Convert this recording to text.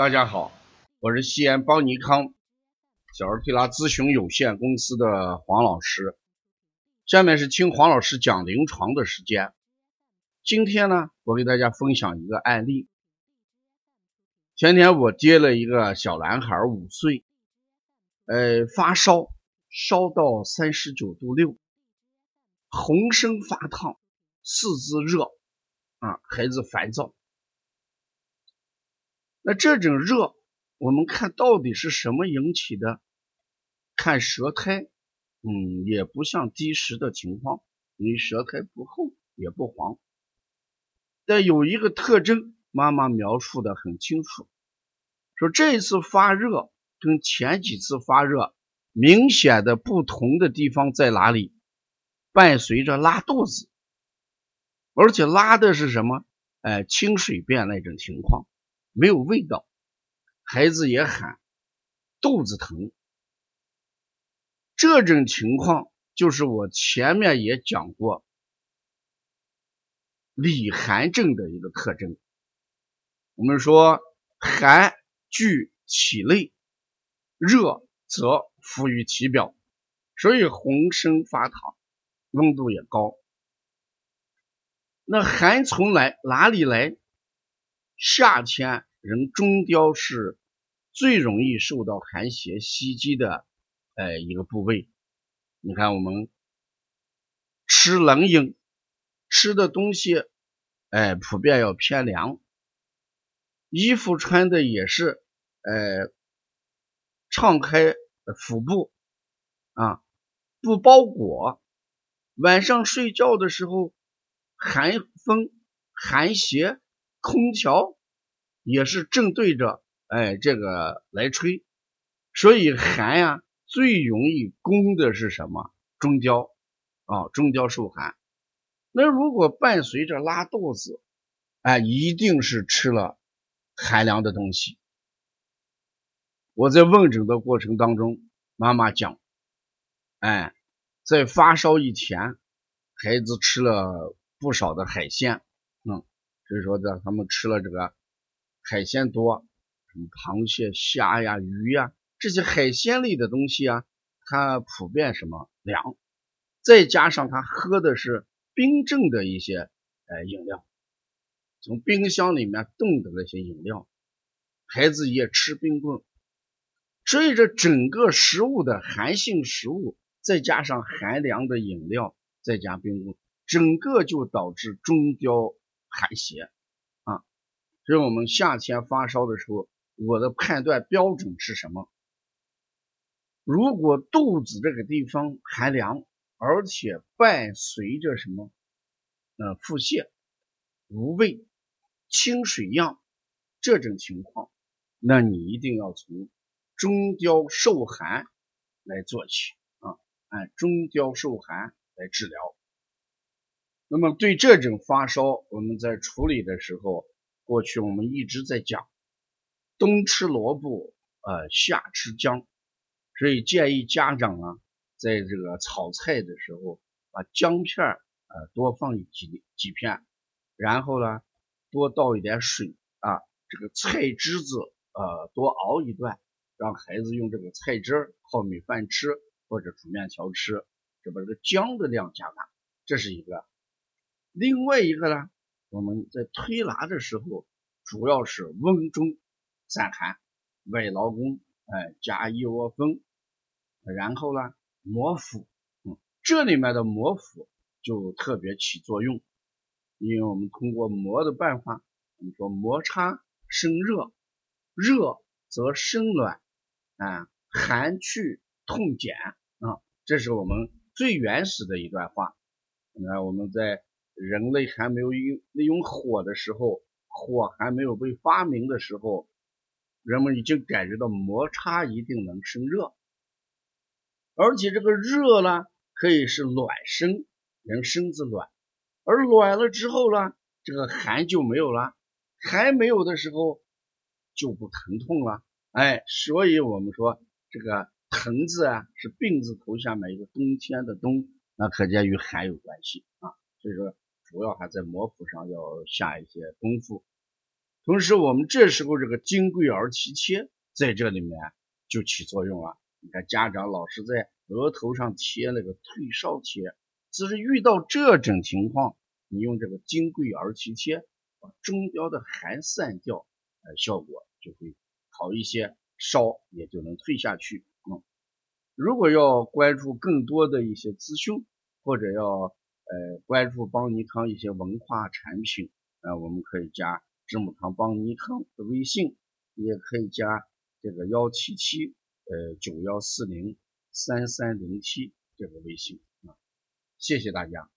大家好，我是西安邦尼康小儿推拿咨询有限公司的黄老师。下面是听黄老师讲临床的时间。今天呢，我给大家分享一个案例。前天我接了一个小男孩，五岁，呃，发烧，烧到三十九度六，浑身发烫，四肢热，啊，孩子烦躁。那这种热，我们看到底是什么引起的？看舌苔，嗯，也不像积食的情况，因为舌苔不厚也不黄。但有一个特征，妈妈描述的很清楚，说这次发热跟前几次发热明显的不同的地方在哪里？伴随着拉肚子，而且拉的是什么？哎，清水便那种情况。没有味道，孩子也喊肚子疼，这种情况就是我前面也讲过里寒症的一个特征。我们说寒聚体内，热则浮于体表，所以浑身发烫，温度也高。那寒从来哪里来？夏天人中焦是最容易受到寒邪袭击的，哎，一个部位。你看我们吃冷饮，吃的东西，哎，普遍要偏凉。衣服穿的也是，哎，敞开腹部啊，不包裹。晚上睡觉的时候，寒风、寒邪。空调也是正对着哎这个来吹，所以寒呀最容易攻的是什么？中焦啊，中焦受寒。那如果伴随着拉肚子，哎，一定是吃了寒凉的东西。我在问诊的过程当中，妈妈讲，哎，在发烧以前，孩子吃了不少的海鲜，嗯。所以说，这他们吃了这个海鲜多，什么螃蟹、虾呀、鱼呀这些海鲜类的东西啊，它普遍什么凉，再加上他喝的是冰镇的一些呃饮料，从冰箱里面冻的那些饮料，孩子也吃冰棍，所以这整个食物的寒性食物，再加上寒凉的饮料，再加冰棍，整个就导致中焦。寒邪，所以我们夏天发烧的时候，我的判断标准是什么？如果肚子这个地方寒凉，而且伴随着什么？呃，腹泻、无味、清水样这种情况，那你一定要从中焦受寒来做起啊，按中焦受寒来治疗。那么对这种发烧，我们在处理的时候，过去我们一直在讲，冬吃萝卜，呃，夏吃姜，所以建议家长啊，在这个炒菜的时候，把姜片儿呃多放几几片，然后呢，多倒一点水啊，这个菜汁子呃多熬一段，让孩子用这个菜汁泡米饭吃或者煮面条吃，就把这个姜的量加大，这是一个。另外一个呢，我们在推拿的时候，主要是温中散寒，外劳宫，哎，加一窝蜂，然后呢，摩腹，嗯，这里面的摩腹就特别起作用，因为我们通过摩的办法，我们说摩擦生热，热则生暖，啊，寒去痛减，啊，这是我们最原始的一段话。你看我们在。人类还没有用利用火的时候，火还没有被发明的时候，人们已经感觉到摩擦一定能生热，而且这个热呢，可以是暖身，人身子暖，而暖了之后呢，这个寒就没有了，寒没有的时候就不疼痛了，哎，所以我们说这个疼字啊，是病字头下面一个冬天的冬，那可见与寒有关系啊，所以说。主要还在摩腹上要下一些功夫。同时我们这时候这个金匮儿提切在这里面就起作用了。你看家长老是在额头上贴那个退烧贴，只是遇到这种情况，你用这个金匮儿提贴把中焦的寒散掉，呃，效果就会好一些，烧也就能退下去。嗯，如果要关注更多的一些资讯，或者要呃关注邦尼康一些文化产品，呃，我们可以加知母堂邦尼康的微信，也可以加这个幺七七呃九幺四零三三零七这个微信啊，谢谢大家。